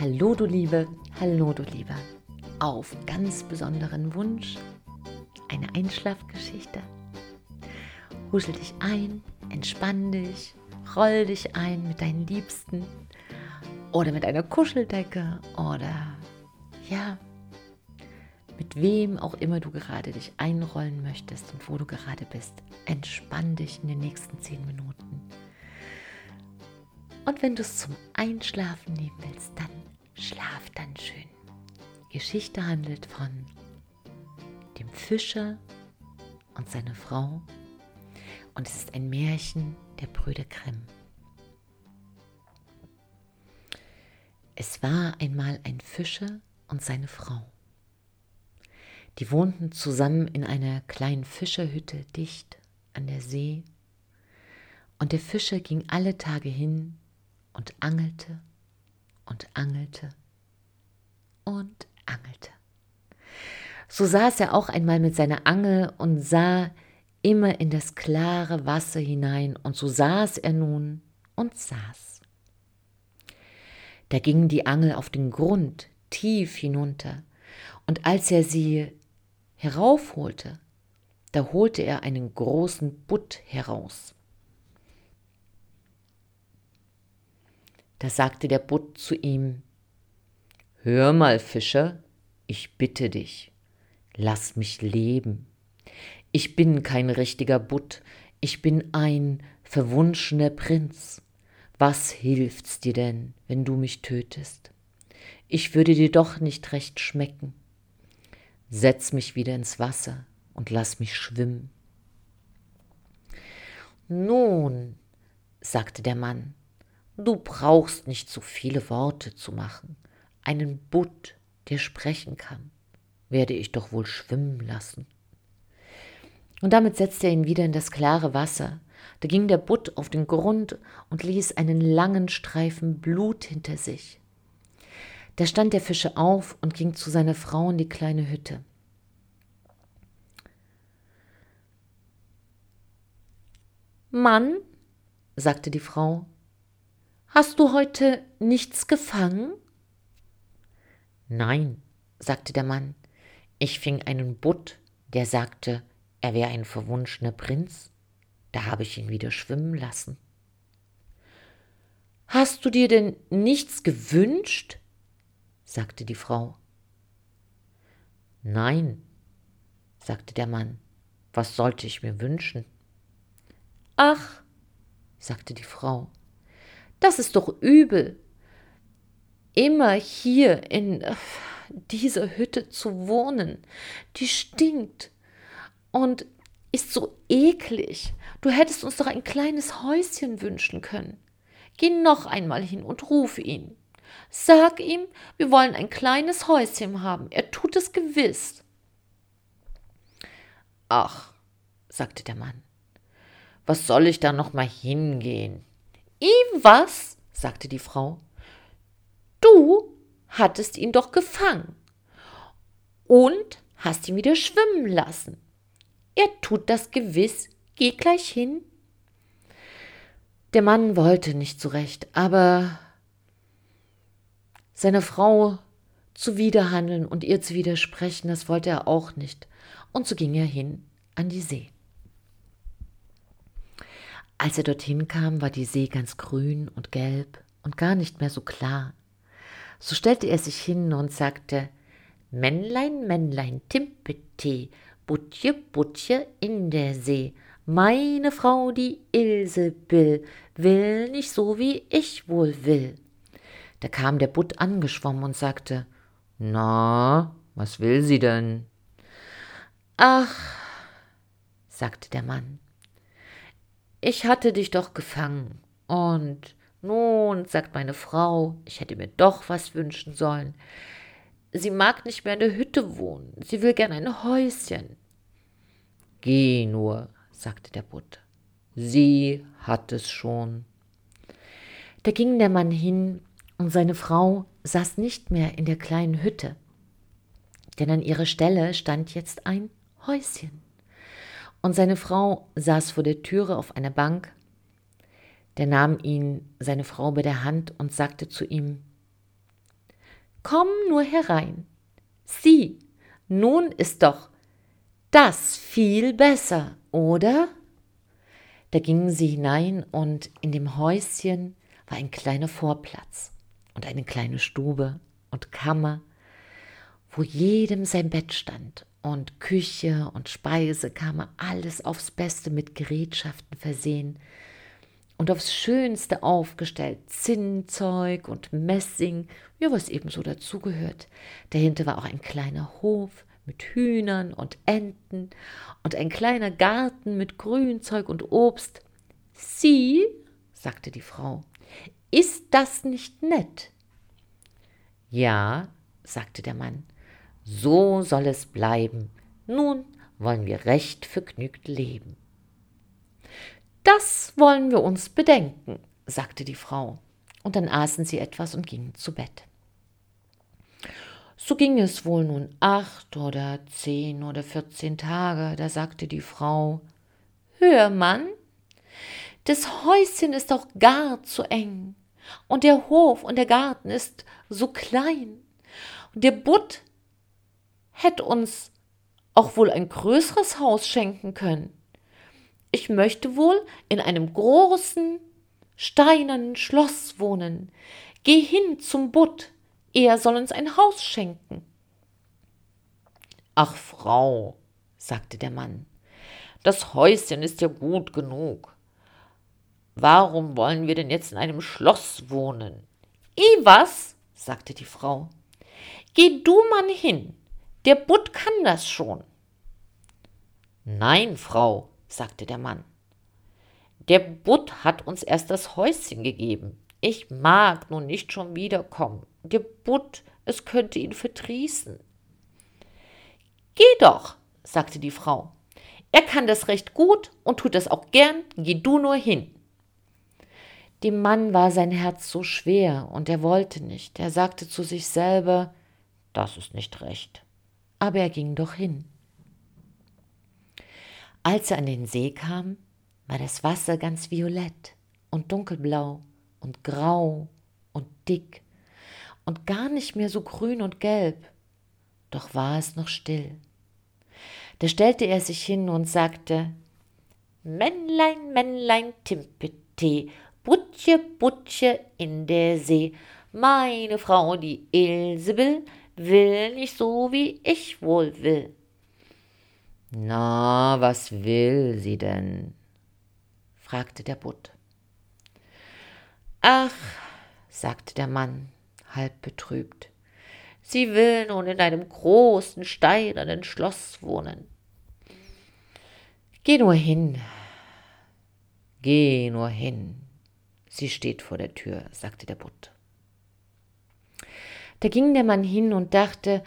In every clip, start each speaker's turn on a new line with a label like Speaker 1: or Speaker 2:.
Speaker 1: Hallo du Liebe, hallo du Lieber. Auf ganz besonderen Wunsch eine Einschlafgeschichte. Huschel dich ein, entspann dich, roll dich ein mit deinen Liebsten oder mit einer Kuscheldecke oder ja, mit wem auch immer du gerade dich einrollen möchtest und wo du gerade bist. Entspann dich in den nächsten zehn Minuten. Und wenn du es zum Einschlafen nehmen willst, dann schlaf dann schön. Geschichte handelt von dem Fischer und seiner Frau und es ist ein Märchen der Brüder Grimm. Es war einmal ein Fischer und seine Frau. Die wohnten zusammen in einer kleinen Fischerhütte dicht an der See, und der Fischer ging alle Tage hin und angelte und angelte und angelte. So saß er auch einmal mit seiner Angel und sah immer in das klare Wasser hinein, und so saß er nun und saß. Da ging die Angel auf den Grund tief hinunter, und als er sie heraufholte, da holte er einen großen Butt heraus. Da sagte der Butt zu ihm, Hör mal, Fischer, ich bitte dich, lass mich leben. Ich bin kein richtiger Butt, ich bin ein verwunschener Prinz. Was hilft's dir denn, wenn du mich tötest? Ich würde dir doch nicht recht schmecken. Setz mich wieder ins Wasser und lass mich schwimmen. Nun, sagte der Mann, Du brauchst nicht so viele Worte zu machen. Einen Butt, der sprechen kann, werde ich doch wohl schwimmen lassen. Und damit setzte er ihn wieder in das klare Wasser. Da ging der Butt auf den Grund und ließ einen langen Streifen Blut hinter sich. Da stand der Fische auf und ging zu seiner Frau in die kleine Hütte. Mann, sagte die Frau, Hast du heute nichts gefangen? Nein, sagte der Mann. Ich fing einen Butt, der sagte, er wäre ein verwunschener Prinz. Da habe ich ihn wieder schwimmen lassen. Hast du dir denn nichts gewünscht? sagte die Frau. Nein, sagte der Mann. Was sollte ich mir wünschen? Ach, sagte die Frau, das ist doch übel. Immer hier in äh, dieser Hütte zu wohnen, die stinkt und ist so eklig. Du hättest uns doch ein kleines Häuschen wünschen können. Geh noch einmal hin und ruf ihn. Sag ihm, wir wollen ein kleines Häuschen haben. Er tut es gewiss. Ach, sagte der Mann, was soll ich da noch mal hingehen? Was? sagte die Frau. Du hattest ihn doch gefangen und hast ihn wieder schwimmen lassen. Er tut das gewiss. Geh gleich hin. Der Mann wollte nicht zurecht, aber seiner Frau zuwiderhandeln und ihr zu widersprechen, das wollte er auch nicht. Und so ging er hin an die See. Als er dorthin kam, war die See ganz grün und gelb und gar nicht mehr so klar. So stellte er sich hin und sagte Männlein, Männlein, Timpete, Butje, Butje in der See. Meine Frau, die Ilsebill, will nicht so, wie ich wohl will. Da kam der Butt angeschwommen und sagte Na, was will sie denn? Ach, sagte der Mann, ich hatte dich doch gefangen. Und nun, sagt meine Frau, ich hätte mir doch was wünschen sollen. Sie mag nicht mehr in der Hütte wohnen, sie will gern ein Häuschen. Geh nur, sagte der Butt. Sie hat es schon. Da ging der Mann hin, und seine Frau saß nicht mehr in der kleinen Hütte, denn an ihrer Stelle stand jetzt ein Häuschen und seine Frau saß vor der Türe auf einer Bank. Der nahm ihn, seine Frau, bei der Hand und sagte zu ihm, komm nur herein. Sieh, nun ist doch das viel besser, oder? Da gingen sie hinein und in dem Häuschen war ein kleiner Vorplatz und eine kleine Stube und Kammer, wo jedem sein Bett stand und Küche und Speisekammer, alles aufs Beste mit Gerätschaften versehen und aufs Schönste aufgestellt, Zinnzeug und Messing, ja, was ebenso dazugehört. Dahinter war auch ein kleiner Hof mit Hühnern und Enten und ein kleiner Garten mit Grünzeug und Obst. Sieh, sagte die Frau, ist das nicht nett? Ja, sagte der Mann, so soll es bleiben. Nun wollen wir recht vergnügt leben. Das wollen wir uns bedenken, sagte die Frau, und dann aßen sie etwas und gingen zu Bett. So ging es wohl nun acht oder zehn oder vierzehn Tage, da sagte die Frau Hör, Mann, das Häuschen ist doch gar zu eng, und der Hof und der Garten ist so klein, und der Butt hätte uns auch wohl ein größeres Haus schenken können. Ich möchte wohl in einem großen, steinernen Schloss wohnen. Geh hin zum Butt, er soll uns ein Haus schenken. Ach, Frau, sagte der Mann, das Häuschen ist ja gut genug. Warum wollen wir denn jetzt in einem Schloss wohnen? I was? sagte die Frau. Geh du, Mann, hin. Der Butt kann das schon. Nein, Frau, sagte der Mann. Der Butt hat uns erst das Häuschen gegeben. Ich mag nun nicht schon wiederkommen. Der Butt, es könnte ihn verdrießen. Geh doch, sagte die Frau. Er kann das recht gut und tut das auch gern. Geh du nur hin. Dem Mann war sein Herz so schwer und er wollte nicht. Er sagte zu sich selber, das ist nicht recht. Aber er ging doch hin. Als er an den See kam, war das Wasser ganz violett und dunkelblau und grau und dick und gar nicht mehr so grün und gelb, doch war es noch still. Da stellte er sich hin und sagte Männlein, Männlein, Timpete, Butche, Butche in der See, meine Frau, die Ilsebill, will nicht so, wie ich wohl will. Na, was will sie denn? fragte der Butt. Ach, sagte der Mann, halb betrübt, sie will nun in einem großen steinernen Schloss wohnen. Geh nur hin, geh nur hin, sie steht vor der Tür, sagte der Butt. Da ging der Mann hin und dachte,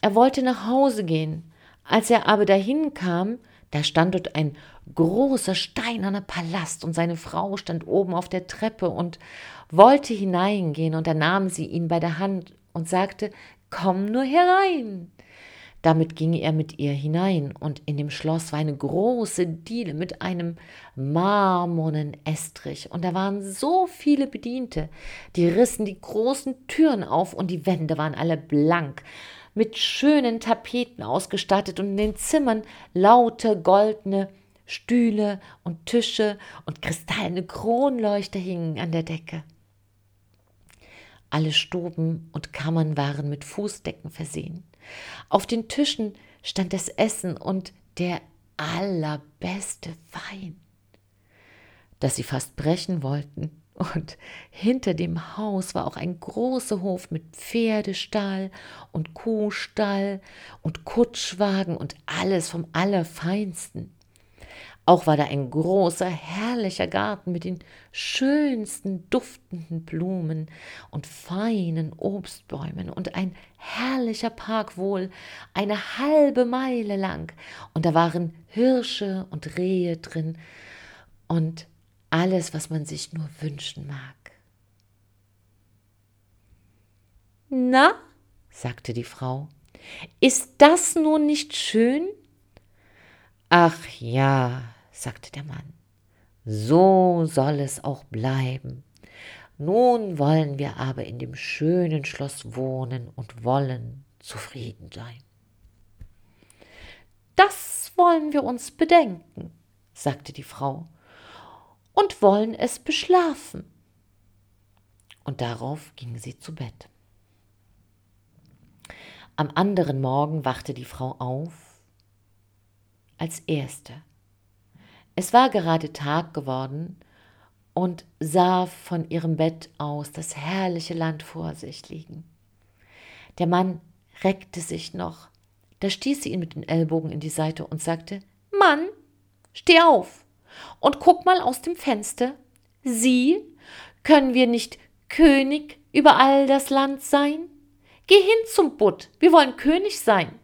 Speaker 1: er wollte nach Hause gehen, als er aber dahin kam, da stand dort ein großer steinerner Palast und seine Frau stand oben auf der Treppe und wollte hineingehen und da nahm sie ihn bei der Hand und sagte, komm nur herein. Damit ging er mit ihr hinein, und in dem Schloss war eine große Diele mit einem marmornen Estrich, und da waren so viele Bediente, die rissen die großen Türen auf, und die Wände waren alle blank, mit schönen Tapeten ausgestattet und in den Zimmern laute goldene Stühle und Tische und kristallene Kronleuchter hingen an der Decke. Alle Stuben und Kammern waren mit Fußdecken versehen. Auf den Tischen stand das Essen und der allerbeste Wein, dass sie fast brechen wollten. Und hinter dem Haus war auch ein großer Hof mit Pferdestall und Kuhstall und Kutschwagen und alles vom Allerfeinsten. Auch war da ein großer, herrlicher Garten mit den schönsten duftenden Blumen und feinen Obstbäumen und ein herrlicher Park wohl eine halbe Meile lang. Und da waren Hirsche und Rehe drin und alles, was man sich nur wünschen mag. Na, sagte die Frau, ist das nun nicht schön? Ach ja, sagte der Mann, so soll es auch bleiben. Nun wollen wir aber in dem schönen Schloss wohnen und wollen zufrieden sein. Das wollen wir uns bedenken, sagte die Frau, und wollen es beschlafen. Und darauf ging sie zu Bett. Am anderen Morgen wachte die Frau auf als erste. Es war gerade Tag geworden und sah von ihrem Bett aus das herrliche Land vor sich liegen. Der Mann reckte sich noch, da stieß sie ihn mit den Ellbogen in die Seite und sagte Mann, steh auf und guck mal aus dem Fenster. Sieh, können wir nicht König über all das Land sein? Geh hin zum Butt, wir wollen König sein.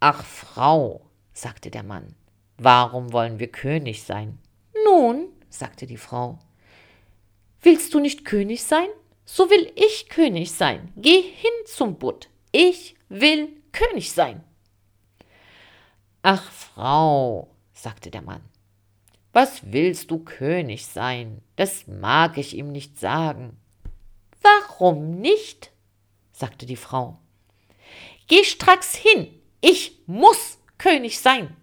Speaker 1: Ach, Frau, sagte der Mann, warum wollen wir König sein? Nun, sagte die Frau, willst du nicht König sein? So will ich König sein. Geh hin zum Butt. Ich will König sein. Ach, Frau, sagte der Mann, was willst du König sein? Das mag ich ihm nicht sagen. Warum nicht? sagte die Frau. Geh stracks hin, ich muss König sein.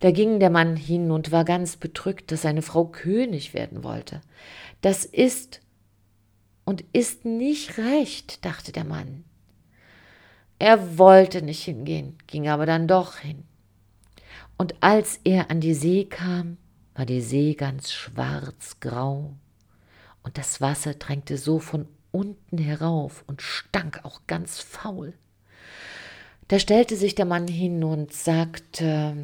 Speaker 1: Da ging der Mann hin und war ganz bedrückt, dass seine Frau König werden wollte. Das ist und ist nicht recht, dachte der Mann. Er wollte nicht hingehen, ging aber dann doch hin. Und als er an die See kam, war die See ganz schwarzgrau, und das Wasser drängte so von unten herauf und stank auch ganz faul. Da stellte sich der Mann hin und sagte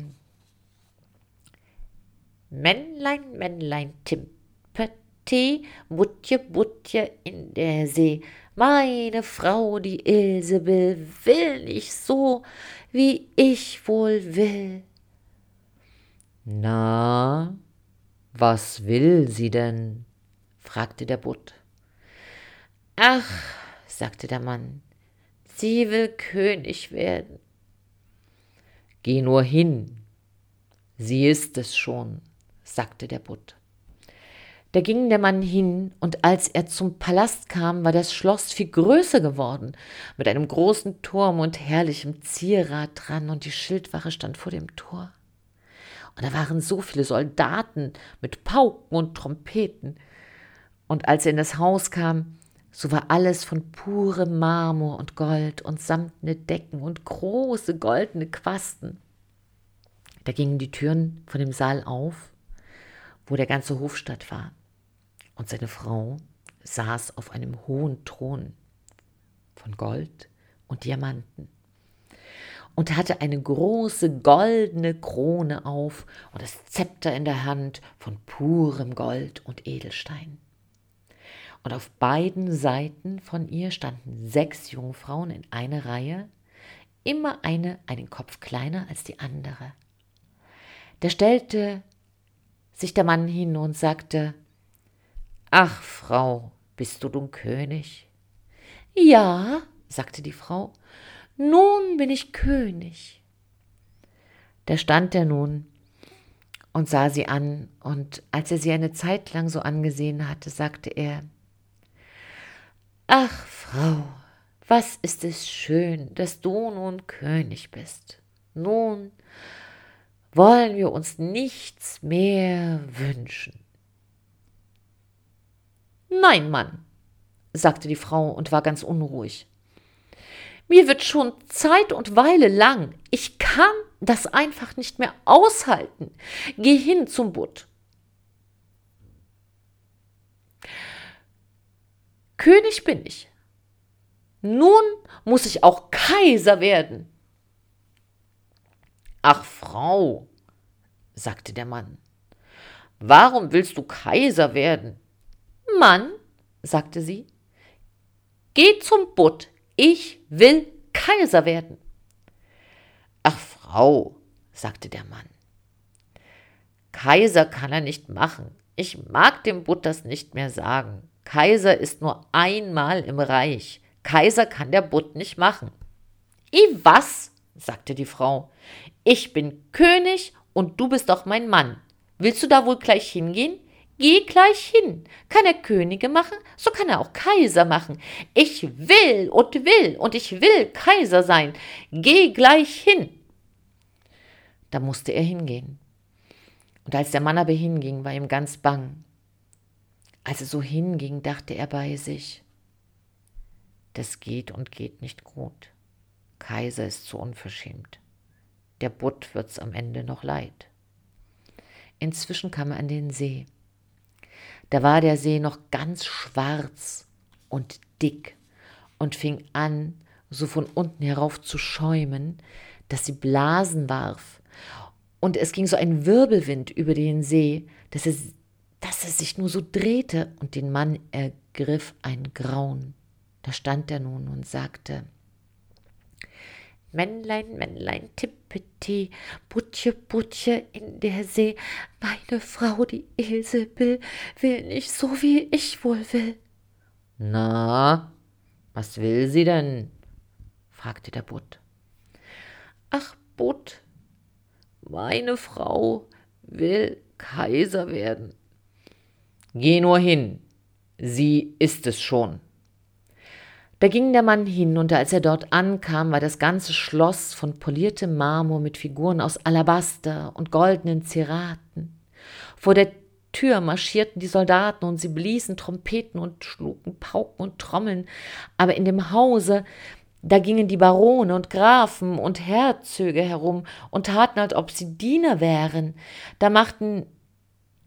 Speaker 1: Männlein, Männlein, Timpete, Butje, Butje in der See. Meine Frau, die Ilsebel, will nicht so, wie ich wohl will. Na, was will sie denn? fragte der Butt. Ach, sagte der Mann, sie will König werden. Geh nur hin, sie ist es schon, sagte der Butt. Da ging der Mann hin, und als er zum Palast kam, war das Schloss viel größer geworden, mit einem großen Turm und herrlichem Zierat dran, und die Schildwache stand vor dem Tor. Und da waren so viele Soldaten mit Pauken und Trompeten. Und als er in das Haus kam, so war alles von purem Marmor und Gold und samtne Decken und große goldene Quasten. Da gingen die Türen von dem Saal auf, wo der ganze Hofstadt war. Und seine Frau saß auf einem hohen Thron von Gold und Diamanten und hatte eine große goldene Krone auf und das Zepter in der Hand von purem Gold und Edelstein. Und auf beiden Seiten von ihr standen sechs Jungfrauen in einer Reihe, immer eine einen Kopf kleiner als die andere. Da stellte sich der Mann hin und sagte, Ach, Frau, bist du nun König? Ja, sagte die Frau, nun bin ich König. Da stand er nun und sah sie an, und als er sie eine Zeit lang so angesehen hatte, sagte er Ach, Frau, was ist es schön, dass du nun König bist. Nun wollen wir uns nichts mehr wünschen. Nein, Mann, sagte die Frau und war ganz unruhig. Mir wird schon Zeit und Weile lang. Ich kann das einfach nicht mehr aushalten. Geh hin zum Butt. König bin ich. Nun muss ich auch Kaiser werden. Ach, Frau, sagte der Mann, warum willst du Kaiser werden? Mann, sagte sie, geh zum Butt, ich will Kaiser werden. Ach, Frau, sagte der Mann, Kaiser kann er nicht machen. Ich mag dem Butt das nicht mehr sagen. Kaiser ist nur einmal im Reich. Kaiser kann der Butt nicht machen. I was? Sagte die Frau. Ich bin König und du bist doch mein Mann. Willst du da wohl gleich hingehen? Geh gleich hin. Kann er Könige machen, so kann er auch Kaiser machen. Ich will und will und ich will Kaiser sein. Geh gleich hin. Da musste er hingehen. Und als der Mann aber hinging, war ihm ganz bang. Als er so hinging, dachte er bei sich, das geht und geht nicht gut. Kaiser ist zu unverschämt. Der Butt wird's am Ende noch leid. Inzwischen kam er an den See. Da war der See noch ganz schwarz und dick und fing an, so von unten herauf zu schäumen, dass sie Blasen warf. Und es ging so ein Wirbelwind über den See, dass er, dass er sich nur so drehte und den Mann ergriff ein Grauen. Da stand er nun und sagte, Männlein, Männlein, Tippeti, Butche, Butche in der See, meine Frau, die Ilsebill, will nicht so, wie ich wohl will.
Speaker 2: Na, was will sie denn? fragte der Butt.
Speaker 1: Ach, Butt, meine Frau will Kaiser werden.
Speaker 2: Geh nur hin, sie ist es schon.
Speaker 1: Da ging der Mann hin, und als er dort ankam, war das ganze Schloss von poliertem Marmor mit Figuren aus Alabaster und goldenen Zeraten. Vor der Tür marschierten die Soldaten und sie bliesen Trompeten und schlugen Pauken und Trommeln, aber in dem Hause, da gingen die Barone und Grafen und Herzöge herum und taten, als ob sie Diener wären. Da machten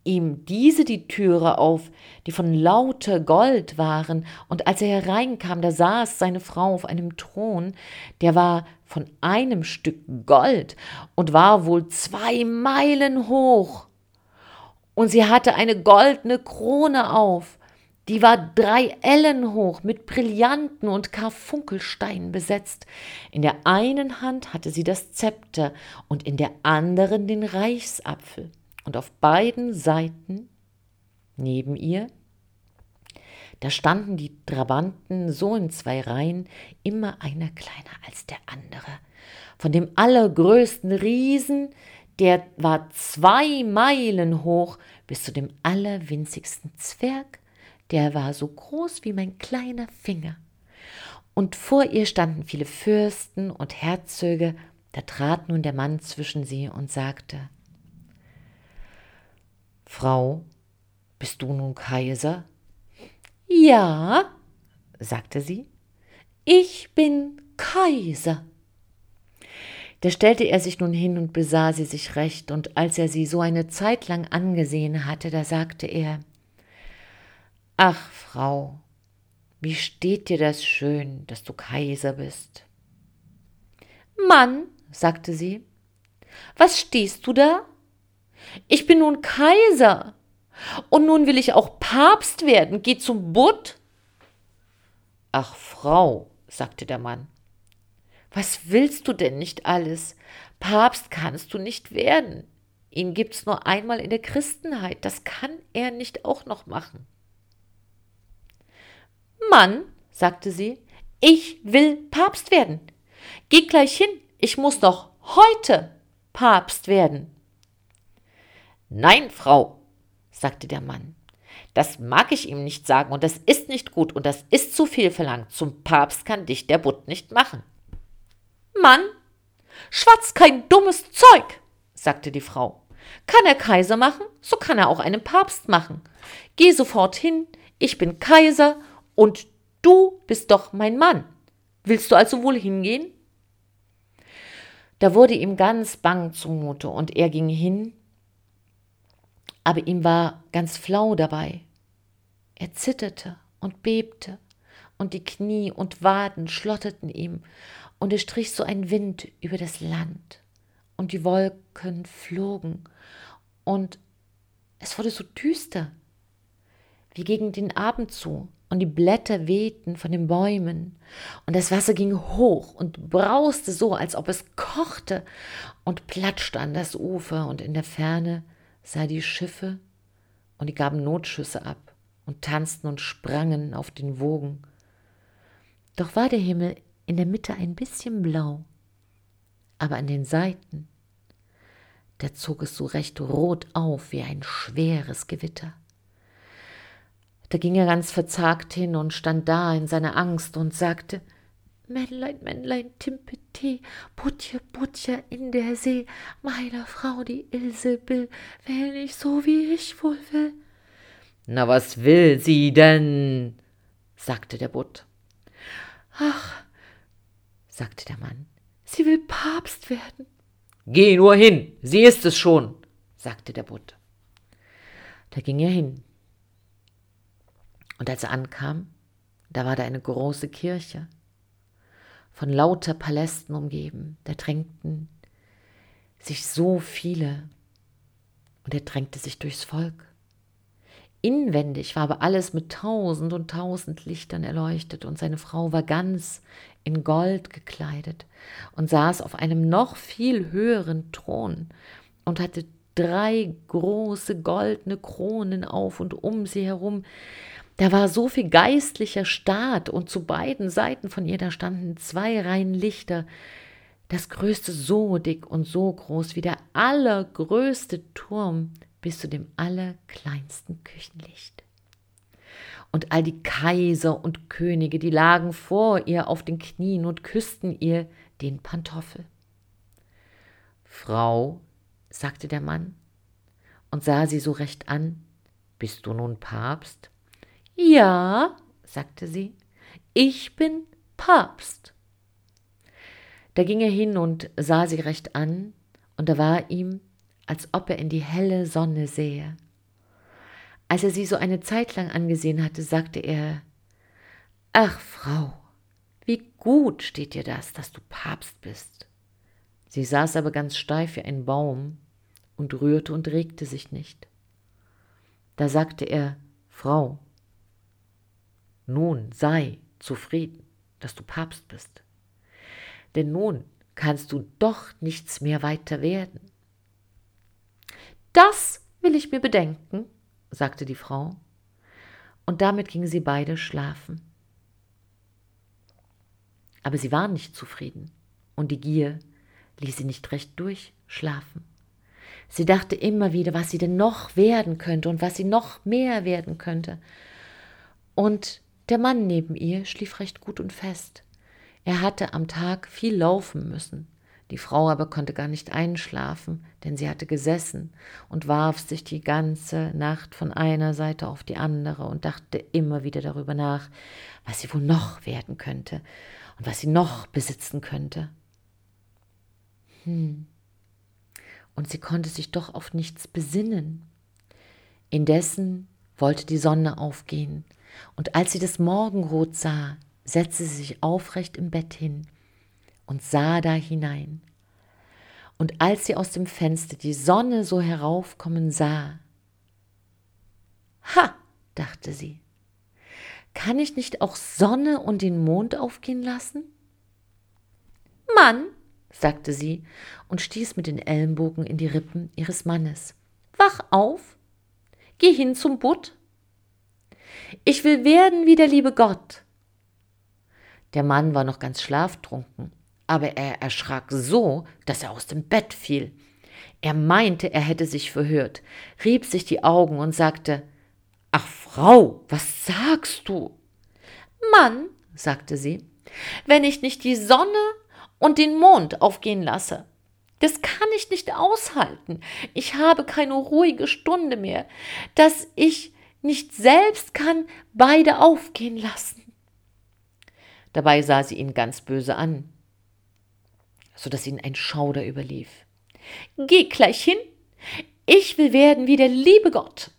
Speaker 1: ihm diese die Türe auf, die von lauter Gold waren, und als er hereinkam, da saß seine Frau auf einem Thron, der war von einem Stück Gold und war wohl zwei Meilen hoch. Und sie hatte eine goldene Krone auf, die war drei Ellen hoch, mit Brillanten und Karfunkelsteinen besetzt. In der einen Hand hatte sie das Zepter und in der anderen den Reichsapfel und auf beiden Seiten neben ihr, da standen die Trabanten so in zwei Reihen, immer einer kleiner als der andere. Von dem allergrößten Riesen, der war zwei Meilen hoch, bis zu dem allerwinzigsten Zwerg, der war so groß wie mein kleiner Finger. Und vor ihr standen viele Fürsten und Herzöge, da trat nun der Mann zwischen sie und sagte
Speaker 2: Frau, bist du nun Kaiser?
Speaker 1: Ja, sagte sie, ich bin Kaiser. Da stellte er sich nun hin und besah sie sich recht, und als er sie so eine Zeit lang angesehen hatte, da sagte er Ach, Frau, wie steht dir das schön, dass du Kaiser bist? Mann, sagte sie, was stehst du da? Ich bin nun Kaiser. Und nun will ich auch Papst werden. Geh zum Butt.
Speaker 2: Ach, Frau, sagte der Mann.
Speaker 1: Was willst du denn nicht alles? Papst kannst du nicht werden. Ihn gibt's nur einmal in der Christenheit. Das kann er nicht auch noch machen. Mann, sagte sie, ich will Papst werden. Geh gleich hin. Ich muss noch heute Papst werden.
Speaker 2: Nein, Frau, sagte der Mann, das mag ich ihm nicht sagen und das ist nicht gut und das ist zu viel verlangt. Zum Papst kann dich der Butt nicht machen.
Speaker 1: Mann, schwatz kein dummes Zeug, sagte die Frau. Kann er Kaiser machen, so kann er auch einen Papst machen. Geh sofort hin, ich bin Kaiser und du bist doch mein Mann. Willst du also wohl hingehen? Da wurde ihm ganz bang zumute und er ging hin aber ihm war ganz flau dabei. Er zitterte und bebte, und die Knie und Waden schlotterten ihm, und es strich so ein Wind über das Land, und die Wolken flogen, und es wurde so düster, wie gegen den Abend zu, und die Blätter wehten von den Bäumen, und das Wasser ging hoch und brauste so, als ob es kochte, und platschte an das Ufer, und in der Ferne sah die Schiffe und die gaben Notschüsse ab und tanzten und sprangen auf den Wogen. Doch war der Himmel in der Mitte ein bisschen blau, aber an den Seiten, da zog es so recht rot auf wie ein schweres Gewitter. Da ging er ganz verzagt hin und stand da in seiner Angst und sagte Männlein, Männlein, Timpete, Butje, Butje in der See, meiner Frau die Ilse will, will nicht so, wie ich wohl will.
Speaker 2: Na, was will sie denn? sagte der Butt.
Speaker 1: Ach, sagte der Mann, sie will Papst werden.
Speaker 2: Geh nur hin, sie ist es schon, sagte der Butt.
Speaker 1: Da ging er hin. Und als er ankam, da war da eine große Kirche, von lauter Palästen umgeben, da drängten sich so viele, und er drängte sich durchs Volk. Inwendig war aber alles mit tausend und tausend Lichtern erleuchtet, und seine Frau war ganz in Gold gekleidet und saß auf einem noch viel höheren Thron und hatte drei große goldene Kronen auf und um sie herum. Da war so viel geistlicher Staat, und zu beiden Seiten von ihr da standen zwei Reihen Lichter, das größte so dick und so groß wie der allergrößte Turm bis zu dem allerkleinsten Küchenlicht. Und all die Kaiser und Könige, die lagen vor ihr auf den Knien und küssten ihr den Pantoffel. Frau, sagte der Mann und sah sie so recht an, bist du nun Papst? Ja, sagte sie, ich bin Papst. Da ging er hin und sah sie recht an, und da war ihm, als ob er in die helle Sonne sähe. Als er sie so eine Zeit lang angesehen hatte, sagte er Ach, Frau, wie gut steht dir das, dass du Papst bist. Sie saß aber ganz steif wie ein Baum und rührte und regte sich nicht. Da sagte er Frau, nun sei zufrieden, dass du Papst bist, denn nun kannst du doch nichts mehr weiter werden. Das will ich mir bedenken, sagte die Frau, und damit gingen sie beide schlafen. Aber sie waren nicht zufrieden, und die Gier ließ sie nicht recht durchschlafen. Sie dachte immer wieder, was sie denn noch werden könnte und was sie noch mehr werden könnte. Und der Mann neben ihr schlief recht gut und fest. Er hatte am Tag viel laufen müssen, die Frau aber konnte gar nicht einschlafen, denn sie hatte gesessen und warf sich die ganze Nacht von einer Seite auf die andere und dachte immer wieder darüber nach, was sie wohl noch werden könnte und was sie noch besitzen könnte. Hm. Und sie konnte sich doch auf nichts besinnen. Indessen wollte die Sonne aufgehen, und als sie das Morgenrot sah, setzte sie sich aufrecht im Bett hin und sah da hinein. Und als sie aus dem Fenster die Sonne so heraufkommen sah, Ha, dachte sie, kann ich nicht auch Sonne und den Mond aufgehen lassen? Mann, sagte sie und stieß mit den Ellenbogen in die Rippen ihres Mannes. Wach auf, geh hin zum Butt. Ich will werden wie der liebe Gott. Der Mann war noch ganz schlaftrunken aber er erschrak so, dass er aus dem Bett fiel. Er meinte, er hätte sich verhört, rieb sich die Augen und sagte Ach Frau, was sagst du? Mann, sagte sie, wenn ich nicht die Sonne und den Mond aufgehen lasse. Das kann ich nicht aushalten. Ich habe keine ruhige Stunde mehr, dass ich nicht selbst kann beide aufgehen lassen. Dabei sah sie ihn ganz böse an so dass ihn ein Schauder überlief. Geh gleich hin, ich will werden wie der liebe Gott.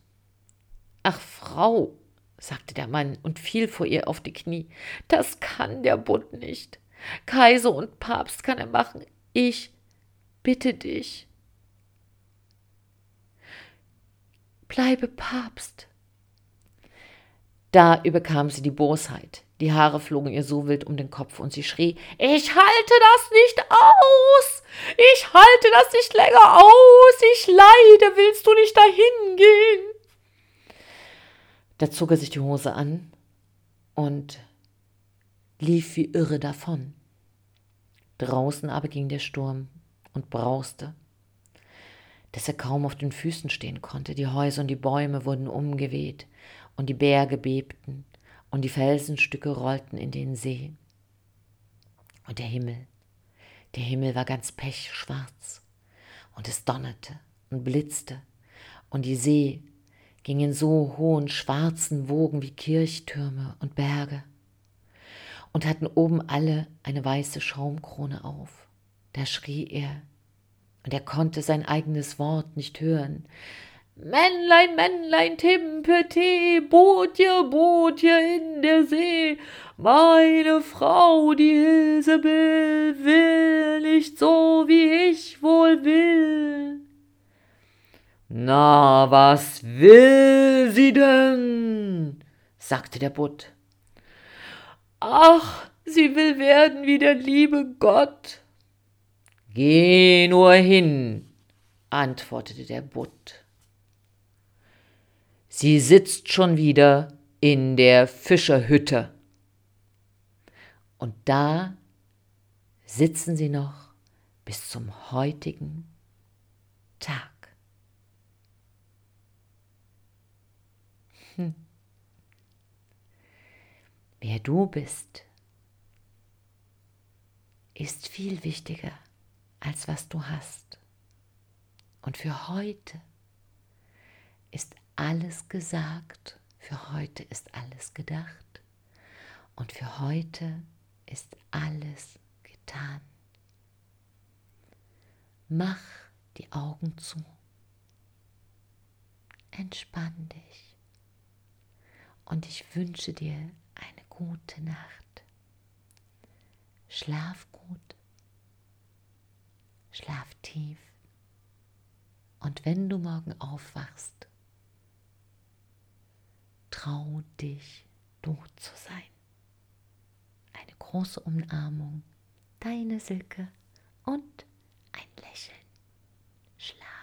Speaker 1: Ach, Frau, sagte der Mann und fiel vor ihr auf die Knie, das kann der Bund nicht. Kaiser und Papst kann er machen. Ich bitte dich. Bleibe Papst. Da überkam sie die Bosheit. Die Haare flogen ihr so wild um den Kopf und sie schrie, ich halte das nicht aus! Ich halte das nicht länger aus! Ich leide! Willst du nicht dahin gehen? Da zog er sich die Hose an und lief wie irre davon. Draußen aber ging der Sturm und brauste, dass er kaum auf den Füßen stehen konnte. Die Häuser und die Bäume wurden umgeweht und die Berge bebten und die Felsenstücke rollten in den See. Und der Himmel, der Himmel war ganz pechschwarz und es donnerte und blitzte und die See ging in so hohen schwarzen Wogen wie Kirchtürme und Berge und hatten oben alle eine weiße Schaumkrone auf. Da schrie er, und er konnte sein eigenes Wort nicht hören. Männlein, Männlein, Timpete, Bootje, Bootje in der See, meine Frau, die Ilsebill, will nicht so, wie ich wohl will. Na, was will sie denn? sagte der Butt. Ach, sie will werden wie der liebe Gott. Geh nur hin, antwortete der Butt. Sie sitzt schon wieder in der Fischerhütte. Und da sitzen sie noch bis zum heutigen Tag. Hm. Wer du bist, ist viel wichtiger, als was du hast. Und für heute ist alles gesagt, für heute ist alles gedacht und für heute ist alles getan. Mach die Augen zu. Entspann dich. Und ich wünsche dir eine gute Nacht. Schlaf gut. Schlaf tief. Und wenn du morgen aufwachst, Trau dich, du zu sein. Eine große Umarmung, deine Silke und ein Lächeln. Schlaf.